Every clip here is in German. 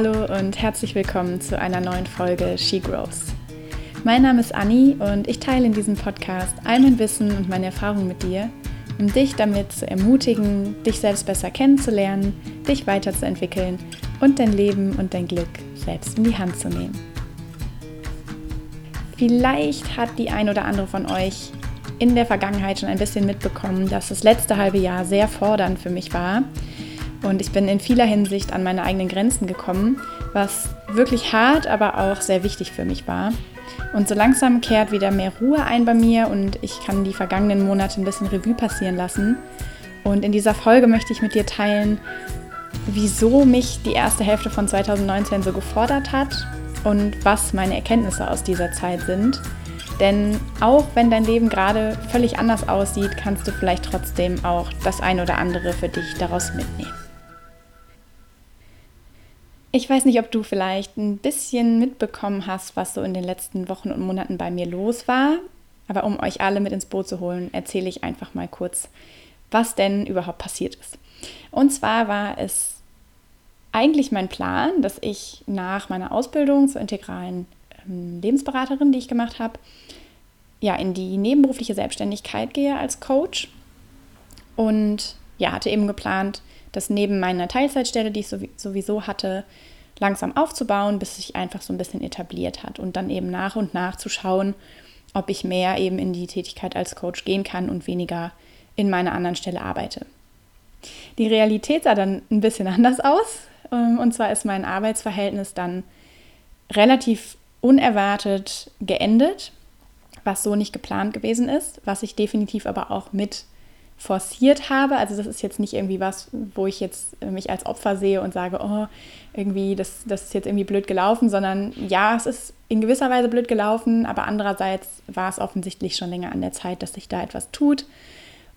Hallo und herzlich willkommen zu einer neuen Folge She Grows. Mein Name ist Anni und ich teile in diesem Podcast all mein Wissen und meine Erfahrungen mit dir, um dich damit zu ermutigen, dich selbst besser kennenzulernen, dich weiterzuentwickeln und dein Leben und dein Glück selbst in die Hand zu nehmen. Vielleicht hat die ein oder andere von euch in der Vergangenheit schon ein bisschen mitbekommen, dass das letzte halbe Jahr sehr fordernd für mich war und ich bin in vieler Hinsicht an meine eigenen Grenzen gekommen, was wirklich hart, aber auch sehr wichtig für mich war. Und so langsam kehrt wieder mehr Ruhe ein bei mir und ich kann die vergangenen Monate ein bisschen Revue passieren lassen. Und in dieser Folge möchte ich mit dir teilen, wieso mich die erste Hälfte von 2019 so gefordert hat und was meine Erkenntnisse aus dieser Zeit sind. Denn auch wenn dein Leben gerade völlig anders aussieht, kannst du vielleicht trotzdem auch das ein oder andere für dich daraus mitnehmen. Ich weiß nicht, ob du vielleicht ein bisschen mitbekommen hast, was so in den letzten Wochen und Monaten bei mir los war. Aber um euch alle mit ins Boot zu holen, erzähle ich einfach mal kurz, was denn überhaupt passiert ist. Und zwar war es eigentlich mein Plan, dass ich nach meiner Ausbildung zur integralen ähm, Lebensberaterin, die ich gemacht habe, ja, in die nebenberufliche Selbstständigkeit gehe als Coach. Und ja, hatte eben geplant, das neben meiner Teilzeitstelle, die ich sowieso hatte, langsam aufzubauen, bis sich einfach so ein bisschen etabliert hat und dann eben nach und nach zu schauen, ob ich mehr eben in die Tätigkeit als Coach gehen kann und weniger in meiner anderen Stelle arbeite. Die Realität sah dann ein bisschen anders aus. Ähm, und zwar ist mein Arbeitsverhältnis dann relativ unerwartet geendet, was so nicht geplant gewesen ist, was ich definitiv aber auch mit forciert habe. Also das ist jetzt nicht irgendwie was, wo ich jetzt mich als Opfer sehe und sage, oh, irgendwie, das, das ist jetzt irgendwie blöd gelaufen, sondern ja, es ist in gewisser Weise blöd gelaufen, aber andererseits war es offensichtlich schon länger an der Zeit, dass sich da etwas tut.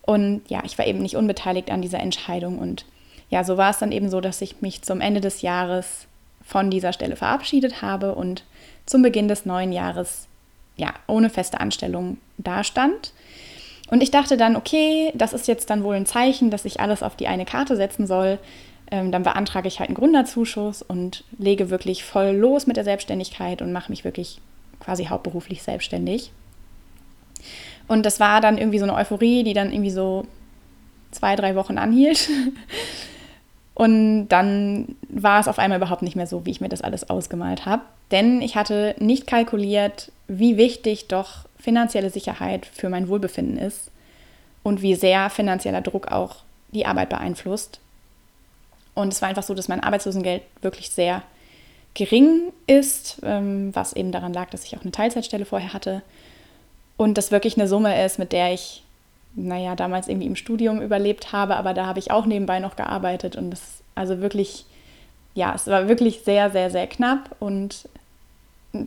Und ja, ich war eben nicht unbeteiligt an dieser Entscheidung. Und ja, so war es dann eben so, dass ich mich zum Ende des Jahres von dieser Stelle verabschiedet habe und zum Beginn des neuen Jahres ja ohne feste Anstellung dastand. Und ich dachte dann, okay, das ist jetzt dann wohl ein Zeichen, dass ich alles auf die eine Karte setzen soll. Ähm, dann beantrage ich halt einen Gründerzuschuss und lege wirklich voll los mit der Selbstständigkeit und mache mich wirklich quasi hauptberuflich selbstständig. Und das war dann irgendwie so eine Euphorie, die dann irgendwie so zwei, drei Wochen anhielt. Und dann war es auf einmal überhaupt nicht mehr so, wie ich mir das alles ausgemalt habe. Denn ich hatte nicht kalkuliert, wie wichtig doch finanzielle Sicherheit für mein Wohlbefinden ist und wie sehr finanzieller Druck auch die Arbeit beeinflusst. Und es war einfach so, dass mein Arbeitslosengeld wirklich sehr gering ist, ähm, was eben daran lag, dass ich auch eine Teilzeitstelle vorher hatte. Und das wirklich eine Summe ist, mit der ich, naja, damals irgendwie im Studium überlebt habe, aber da habe ich auch nebenbei noch gearbeitet. Und das, also wirklich, ja, es war wirklich sehr, sehr, sehr knapp. Und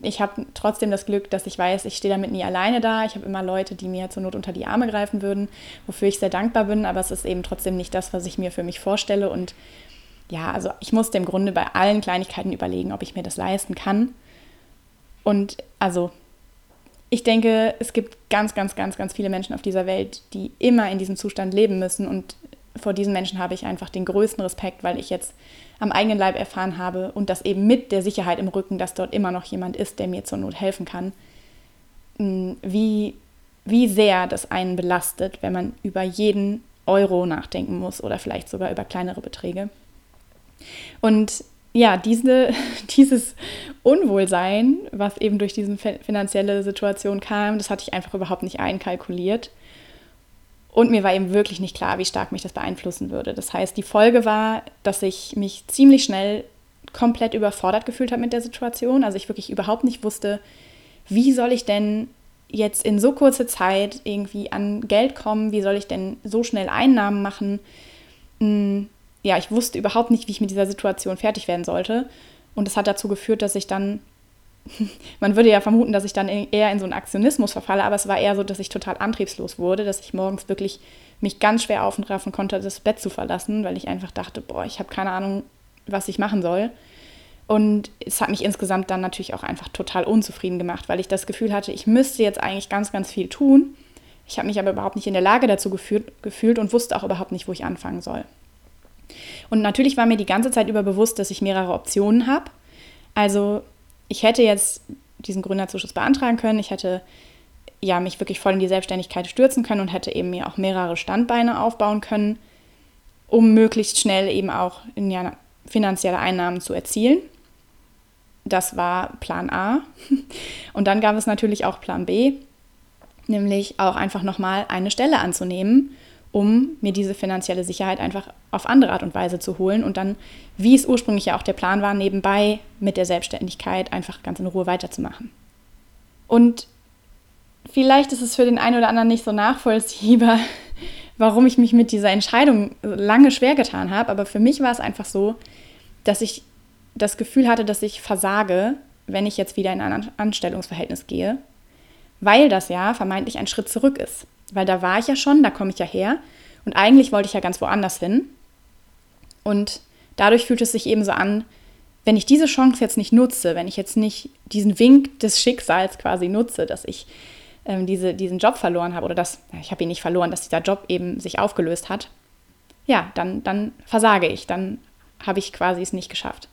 ich habe trotzdem das Glück, dass ich weiß, ich stehe damit nie alleine da. Ich habe immer Leute, die mir zur Not unter die Arme greifen würden, wofür ich sehr dankbar bin, aber es ist eben trotzdem nicht das, was ich mir für mich vorstelle. Und ja, also ich musste im Grunde bei allen Kleinigkeiten überlegen, ob ich mir das leisten kann. Und also ich denke, es gibt ganz, ganz, ganz, ganz viele Menschen auf dieser Welt, die immer in diesem Zustand leben müssen. Und vor diesen Menschen habe ich einfach den größten Respekt, weil ich jetzt am eigenen Leib erfahren habe und das eben mit der Sicherheit im Rücken, dass dort immer noch jemand ist, der mir zur Not helfen kann, mm, wie, wie sehr das einen belastet, wenn man über jeden Euro nachdenken muss oder vielleicht sogar über kleinere Beträge. Und ja, diese, dieses Unwohlsein, was eben durch diese finanzielle Situation kam, das hatte ich einfach überhaupt nicht einkalkuliert. Und mir war eben wirklich nicht klar, wie stark mich das beeinflussen würde. Das heißt, die Folge war, dass ich mich ziemlich schnell komplett überfordert gefühlt habe mit der Situation. Also ich wirklich überhaupt nicht wusste, wie soll ich denn jetzt in so kurzer Zeit irgendwie an Geld kommen? Wie soll ich denn so schnell Einnahmen machen? Hm, ja, ich wusste überhaupt nicht, wie ich mit dieser Situation fertig werden sollte. Und das hat dazu geführt, dass ich dann man würde ja vermuten, dass ich dann eher in so einen Aktionismus verfalle, aber es war eher so, dass ich total antriebslos wurde, dass ich morgens wirklich mich ganz schwer aufraffen konnte, das Bett zu verlassen, weil ich einfach dachte, boah, ich habe keine Ahnung, was ich machen soll. Und es hat mich insgesamt dann natürlich auch einfach total unzufrieden gemacht, weil ich das Gefühl hatte, ich müsste jetzt eigentlich ganz, ganz viel tun. Ich habe mich aber überhaupt nicht in der Lage dazu gefühlt, gefühlt und wusste auch überhaupt nicht, wo ich anfangen soll. Und natürlich war mir die ganze Zeit über bewusst, dass ich mehrere Optionen habe. Also ich hätte jetzt diesen Gründerzuschuss beantragen können. Ich hätte ja mich wirklich voll in die Selbstständigkeit stürzen können und hätte eben mir auch mehrere Standbeine aufbauen können, um möglichst schnell eben auch finanzielle Einnahmen zu erzielen. Das war Plan A. Und dann gab es natürlich auch Plan B, nämlich auch einfach nochmal eine Stelle anzunehmen, um mir diese finanzielle Sicherheit einfach auf andere Art und Weise zu holen und dann, wie es ursprünglich ja auch der Plan war, nebenbei mit der Selbstständigkeit einfach ganz in Ruhe weiterzumachen. Und vielleicht ist es für den einen oder anderen nicht so nachvollziehbar, warum ich mich mit dieser Entscheidung lange schwer getan habe, aber für mich war es einfach so, dass ich das Gefühl hatte, dass ich versage, wenn ich jetzt wieder in ein Anstellungsverhältnis gehe, weil das ja vermeintlich ein Schritt zurück ist. Weil da war ich ja schon, da komme ich ja her und eigentlich wollte ich ja ganz woanders hin. Und dadurch fühlt es sich eben so an, wenn ich diese Chance jetzt nicht nutze, wenn ich jetzt nicht diesen Wink des Schicksals quasi nutze, dass ich ähm, diese, diesen Job verloren habe oder dass, ich habe ihn nicht verloren, dass dieser Job eben sich aufgelöst hat, ja, dann, dann versage ich, dann habe ich quasi es nicht geschafft.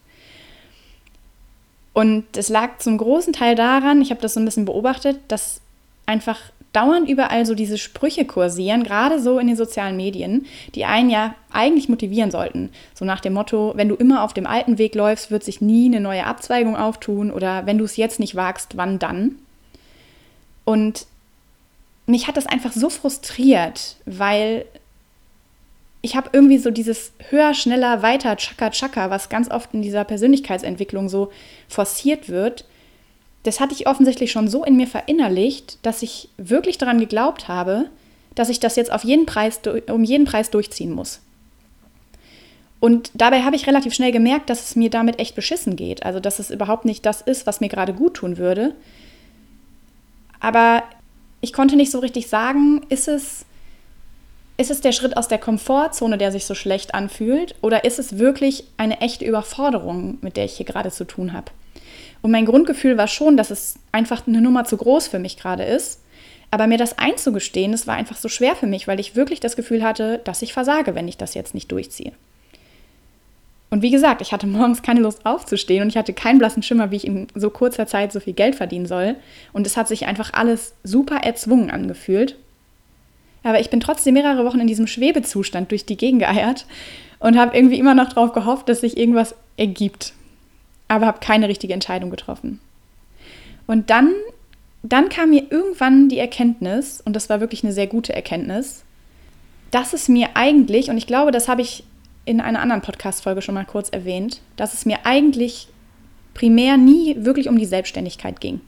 Und es lag zum großen Teil daran, ich habe das so ein bisschen beobachtet, dass einfach dauernd überall so diese Sprüche kursieren, gerade so in den sozialen Medien, die einen ja eigentlich motivieren sollten. So nach dem Motto, wenn du immer auf dem alten Weg läufst, wird sich nie eine neue Abzweigung auftun oder wenn du es jetzt nicht wagst, wann dann? Und mich hat das einfach so frustriert, weil ich habe irgendwie so dieses höher, schneller, weiter, tschakka, tschakka, was ganz oft in dieser Persönlichkeitsentwicklung so forciert wird. Das hatte ich offensichtlich schon so in mir verinnerlicht, dass ich wirklich daran geglaubt habe, dass ich das jetzt auf jeden Preis, um jeden Preis durchziehen muss. Und dabei habe ich relativ schnell gemerkt, dass es mir damit echt beschissen geht. Also, dass es überhaupt nicht das ist, was mir gerade gut tun würde. Aber ich konnte nicht so richtig sagen, ist es ist es der Schritt aus der Komfortzone, der sich so schlecht anfühlt, oder ist es wirklich eine echte Überforderung, mit der ich hier gerade zu tun habe? Und mein Grundgefühl war schon, dass es einfach eine Nummer zu groß für mich gerade ist. Aber mir das einzugestehen, das war einfach so schwer für mich, weil ich wirklich das Gefühl hatte, dass ich versage, wenn ich das jetzt nicht durchziehe. Und wie gesagt, ich hatte morgens keine Lust aufzustehen und ich hatte keinen blassen Schimmer, wie ich in so kurzer Zeit so viel Geld verdienen soll. Und es hat sich einfach alles super erzwungen angefühlt. Aber ich bin trotzdem mehrere Wochen in diesem Schwebezustand durch die Gegend geeiert und habe irgendwie immer noch darauf gehofft, dass sich irgendwas ergibt. Aber habe keine richtige Entscheidung getroffen. Und dann, dann kam mir irgendwann die Erkenntnis, und das war wirklich eine sehr gute Erkenntnis, dass es mir eigentlich, und ich glaube, das habe ich in einer anderen Podcast-Folge schon mal kurz erwähnt, dass es mir eigentlich primär nie wirklich um die Selbstständigkeit ging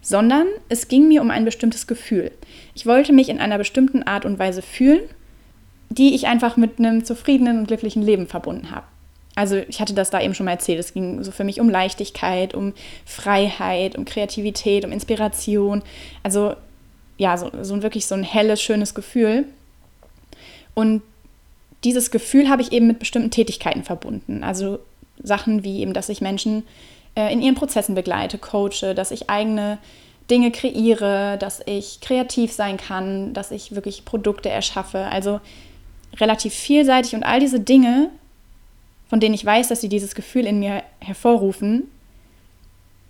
sondern es ging mir um ein bestimmtes Gefühl. Ich wollte mich in einer bestimmten Art und Weise fühlen, die ich einfach mit einem zufriedenen und glücklichen Leben verbunden habe. Also ich hatte das da eben schon mal erzählt. Es ging so für mich um Leichtigkeit, um Freiheit, um Kreativität, um Inspiration. Also ja, so, so wirklich so ein helles, schönes Gefühl. Und dieses Gefühl habe ich eben mit bestimmten Tätigkeiten verbunden. Also Sachen wie eben, dass ich Menschen äh, in ihren Prozessen begleite, coache, dass ich eigene Dinge kreiere, dass ich kreativ sein kann, dass ich wirklich Produkte erschaffe. Also relativ vielseitig und all diese Dinge, von denen ich weiß, dass sie dieses Gefühl in mir hervorrufen,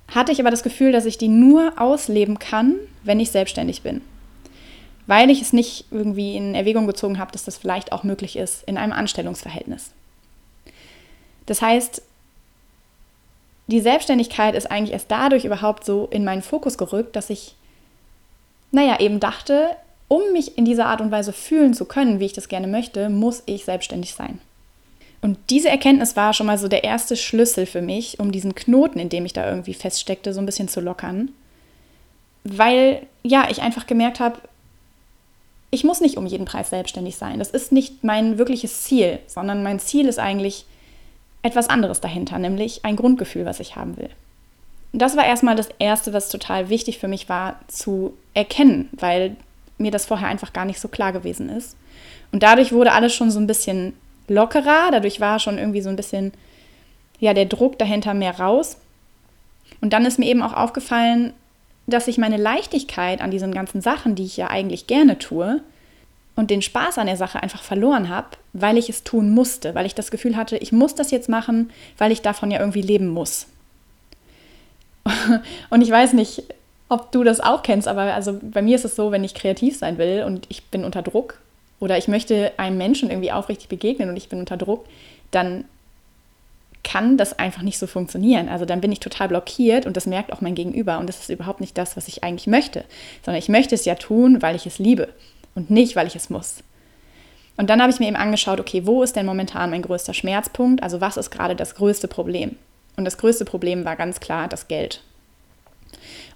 hatte ich aber das Gefühl, dass ich die nur ausleben kann, wenn ich selbstständig bin. Weil ich es nicht irgendwie in Erwägung gezogen habe, dass das vielleicht auch möglich ist in einem Anstellungsverhältnis. Das heißt, die Selbstständigkeit ist eigentlich erst dadurch überhaupt so in meinen Fokus gerückt, dass ich, naja, eben dachte, um mich in dieser Art und Weise fühlen zu können, wie ich das gerne möchte, muss ich selbstständig sein. Und diese Erkenntnis war schon mal so der erste Schlüssel für mich, um diesen Knoten, in dem ich da irgendwie feststeckte, so ein bisschen zu lockern. Weil, ja, ich einfach gemerkt habe, ich muss nicht um jeden Preis selbstständig sein. Das ist nicht mein wirkliches Ziel, sondern mein Ziel ist eigentlich, etwas anderes dahinter, nämlich ein Grundgefühl, was ich haben will. Und das war erstmal das Erste, was total wichtig für mich war zu erkennen, weil mir das vorher einfach gar nicht so klar gewesen ist. Und dadurch wurde alles schon so ein bisschen lockerer, dadurch war schon irgendwie so ein bisschen, ja, der Druck dahinter mehr raus. Und dann ist mir eben auch aufgefallen, dass ich meine Leichtigkeit an diesen ganzen Sachen, die ich ja eigentlich gerne tue, und den Spaß an der Sache einfach verloren habe, weil ich es tun musste, weil ich das Gefühl hatte, ich muss das jetzt machen, weil ich davon ja irgendwie leben muss. Und ich weiß nicht, ob du das auch kennst, aber also bei mir ist es so, wenn ich kreativ sein will und ich bin unter Druck oder ich möchte einem Menschen irgendwie aufrichtig begegnen und ich bin unter Druck, dann kann das einfach nicht so funktionieren. Also dann bin ich total blockiert und das merkt auch mein Gegenüber und das ist überhaupt nicht das, was ich eigentlich möchte, sondern ich möchte es ja tun, weil ich es liebe und nicht, weil ich es muss. Und dann habe ich mir eben angeschaut, okay, wo ist denn momentan mein größter Schmerzpunkt? Also was ist gerade das größte Problem? Und das größte Problem war ganz klar das Geld.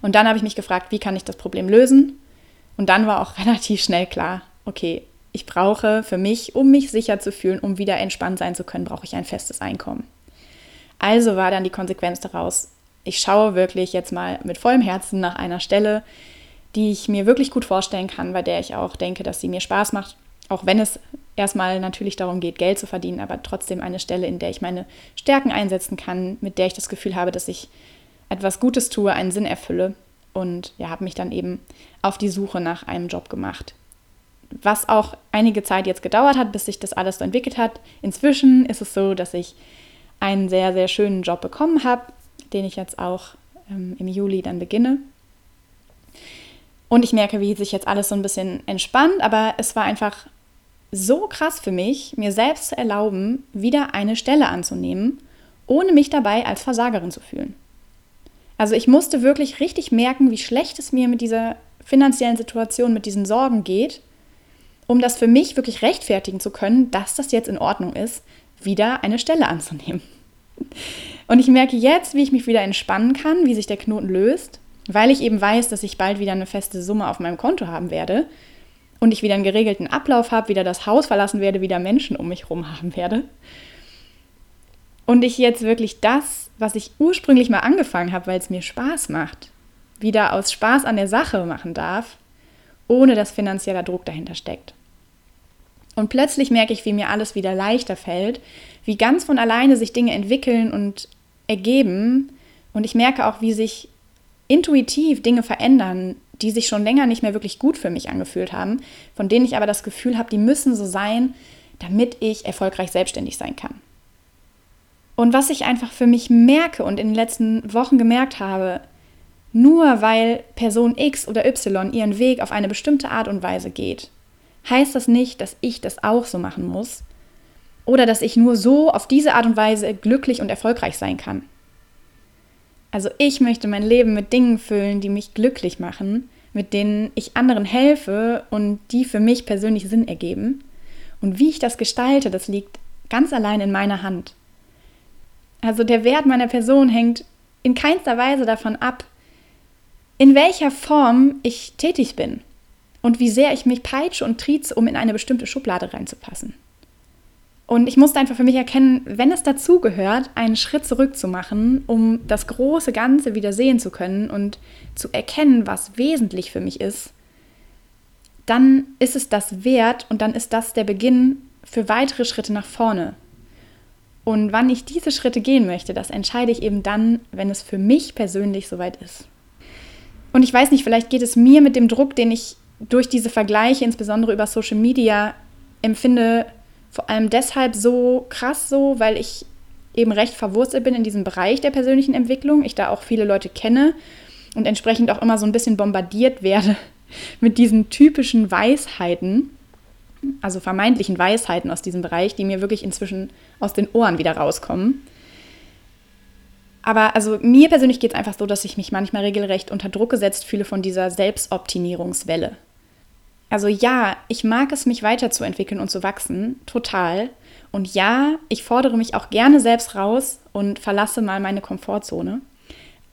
Und dann habe ich mich gefragt, wie kann ich das Problem lösen? Und dann war auch relativ schnell klar, okay, ich brauche für mich, um mich sicher zu fühlen, um wieder entspannt sein zu können, brauche ich ein festes Einkommen. Also war dann die Konsequenz daraus, ich schaue wirklich jetzt mal mit vollem Herzen nach einer Stelle, die ich mir wirklich gut vorstellen kann, bei der ich auch denke, dass sie mir Spaß macht, auch wenn es erstmal natürlich darum geht, Geld zu verdienen, aber trotzdem eine Stelle, in der ich meine Stärken einsetzen kann, mit der ich das Gefühl habe, dass ich etwas Gutes tue, einen Sinn erfülle und ja, habe mich dann eben auf die Suche nach einem Job gemacht. Was auch einige Zeit jetzt gedauert hat, bis sich das alles so entwickelt hat. Inzwischen ist es so, dass ich einen sehr, sehr schönen Job bekommen habe, den ich jetzt auch ähm, im Juli dann beginne. Und ich merke, wie sich jetzt alles so ein bisschen entspannt, aber es war einfach so krass für mich, mir selbst zu erlauben, wieder eine Stelle anzunehmen, ohne mich dabei als Versagerin zu fühlen. Also ich musste wirklich richtig merken, wie schlecht es mir mit dieser finanziellen Situation, mit diesen Sorgen geht, um das für mich wirklich rechtfertigen zu können, dass das jetzt in Ordnung ist, wieder eine Stelle anzunehmen. Und ich merke jetzt, wie ich mich wieder entspannen kann, wie sich der Knoten löst, weil ich eben weiß, dass ich bald wieder eine feste Summe auf meinem Konto haben werde und ich wieder einen geregelten Ablauf habe, wieder das Haus verlassen werde, wieder Menschen um mich herum haben werde. Und ich jetzt wirklich das, was ich ursprünglich mal angefangen habe, weil es mir Spaß macht, wieder aus Spaß an der Sache machen darf, ohne dass finanzieller Druck dahinter steckt. Und plötzlich merke ich, wie mir alles wieder leichter fällt, wie ganz von alleine sich Dinge entwickeln und ergeben. Und ich merke auch, wie sich intuitiv Dinge verändern, die sich schon länger nicht mehr wirklich gut für mich angefühlt haben, von denen ich aber das Gefühl habe, die müssen so sein, damit ich erfolgreich selbstständig sein kann. Und was ich einfach für mich merke und in den letzten Wochen gemerkt habe, nur weil Person X oder Y ihren Weg auf eine bestimmte Art und Weise geht, heißt das nicht, dass ich das auch so machen muss oder dass ich nur so auf diese Art und Weise glücklich und erfolgreich sein kann. Also ich möchte mein Leben mit Dingen füllen, die mich glücklich machen, mit denen ich anderen helfe und die für mich persönlich Sinn ergeben. Und wie ich das gestalte, das liegt ganz allein in meiner Hand. Also der Wert meiner Person hängt in keinster Weise davon ab, in welcher Form ich tätig bin und wie sehr ich mich peitsche und trieze, um in eine bestimmte Schublade reinzupassen. Und ich musste einfach für mich erkennen, wenn es dazu gehört, einen Schritt zurück zu machen, um das große Ganze wieder sehen zu können und zu erkennen, was wesentlich für mich ist, dann ist es das wert und dann ist das der Beginn für weitere Schritte nach vorne. Und wann ich diese Schritte gehen möchte, das entscheide ich eben dann, wenn es für mich persönlich soweit ist. Und ich weiß nicht, vielleicht geht es mir mit dem Druck, den ich durch diese Vergleiche, insbesondere über Social Media, empfinde, vor allem deshalb so krass so, weil ich eben recht verwurzelt bin in diesem Bereich der persönlichen Entwicklung. Ich da auch viele Leute kenne und entsprechend auch immer so ein bisschen bombardiert werde mit diesen typischen Weisheiten, also vermeintlichen Weisheiten aus diesem Bereich, die mir wirklich inzwischen aus den Ohren wieder rauskommen. Aber also mir persönlich geht es einfach so, dass ich mich manchmal regelrecht unter Druck gesetzt fühle von dieser Selbstoptimierungswelle. Also ja, ich mag es, mich weiterzuentwickeln und zu wachsen, total. Und ja, ich fordere mich auch gerne selbst raus und verlasse mal meine Komfortzone.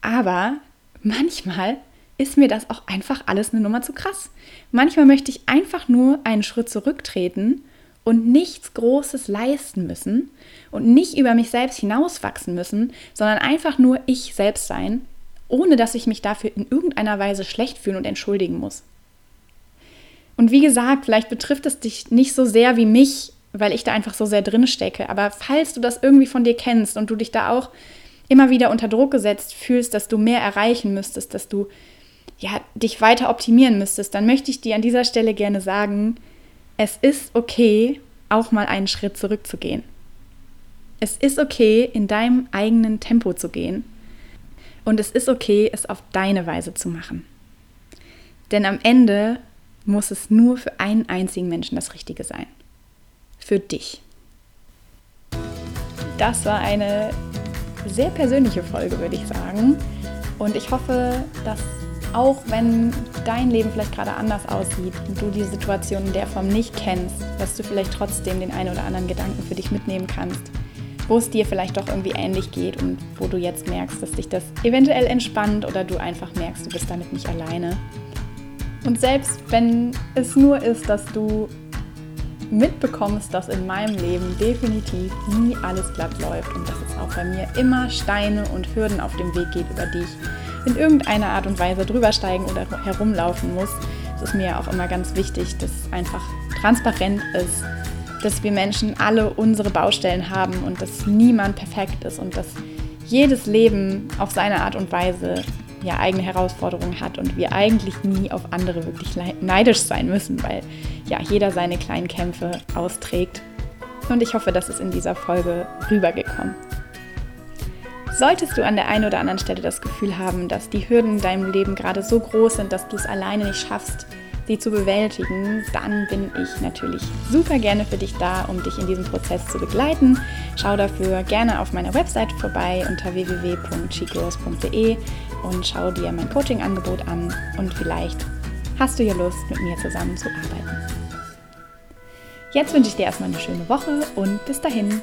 Aber manchmal ist mir das auch einfach alles eine Nummer zu krass. Manchmal möchte ich einfach nur einen Schritt zurücktreten und nichts Großes leisten müssen und nicht über mich selbst hinauswachsen müssen, sondern einfach nur ich selbst sein, ohne dass ich mich dafür in irgendeiner Weise schlecht fühlen und entschuldigen muss. Und wie gesagt, vielleicht betrifft es dich nicht so sehr wie mich, weil ich da einfach so sehr drin stecke. Aber falls du das irgendwie von dir kennst und du dich da auch immer wieder unter Druck gesetzt fühlst, dass du mehr erreichen müsstest, dass du ja, dich weiter optimieren müsstest, dann möchte ich dir an dieser Stelle gerne sagen, es ist okay, auch mal einen Schritt zurückzugehen. Es ist okay, in deinem eigenen Tempo zu gehen. Und es ist okay, es auf deine Weise zu machen. Denn am Ende muss es nur für einen einzigen Menschen das Richtige sein. Für dich. Das war eine sehr persönliche Folge, würde ich sagen. Und ich hoffe, dass auch wenn dein Leben vielleicht gerade anders aussieht und du die Situation in der Form nicht kennst, dass du vielleicht trotzdem den einen oder anderen Gedanken für dich mitnehmen kannst, wo es dir vielleicht doch irgendwie ähnlich geht und wo du jetzt merkst, dass dich das eventuell entspannt oder du einfach merkst, du bist damit nicht alleine. Und selbst wenn es nur ist, dass du mitbekommst, dass in meinem Leben definitiv nie alles glatt läuft und dass es auch bei mir immer Steine und Hürden auf dem Weg geht, über die ich in irgendeiner Art und Weise drübersteigen oder herumlaufen muss. Es ist mir auch immer ganz wichtig, dass es einfach transparent ist, dass wir Menschen alle unsere Baustellen haben und dass niemand perfekt ist und dass jedes Leben auf seine Art und Weise ja eigene Herausforderungen hat und wir eigentlich nie auf andere wirklich neidisch sein müssen, weil ja jeder seine kleinen Kämpfe austrägt. Und ich hoffe, das ist in dieser Folge rübergekommen. Solltest du an der einen oder anderen Stelle das Gefühl haben, dass die Hürden in deinem Leben gerade so groß sind, dass du es alleine nicht schaffst, sie zu bewältigen, dann bin ich natürlich super gerne für dich da, um dich in diesem Prozess zu begleiten. Schau dafür gerne auf meiner Website vorbei unter www.chicos.de und schau dir mein Coaching-Angebot an und vielleicht hast du ja Lust, mit mir zusammen zu arbeiten. Jetzt wünsche ich dir erstmal eine schöne Woche und bis dahin.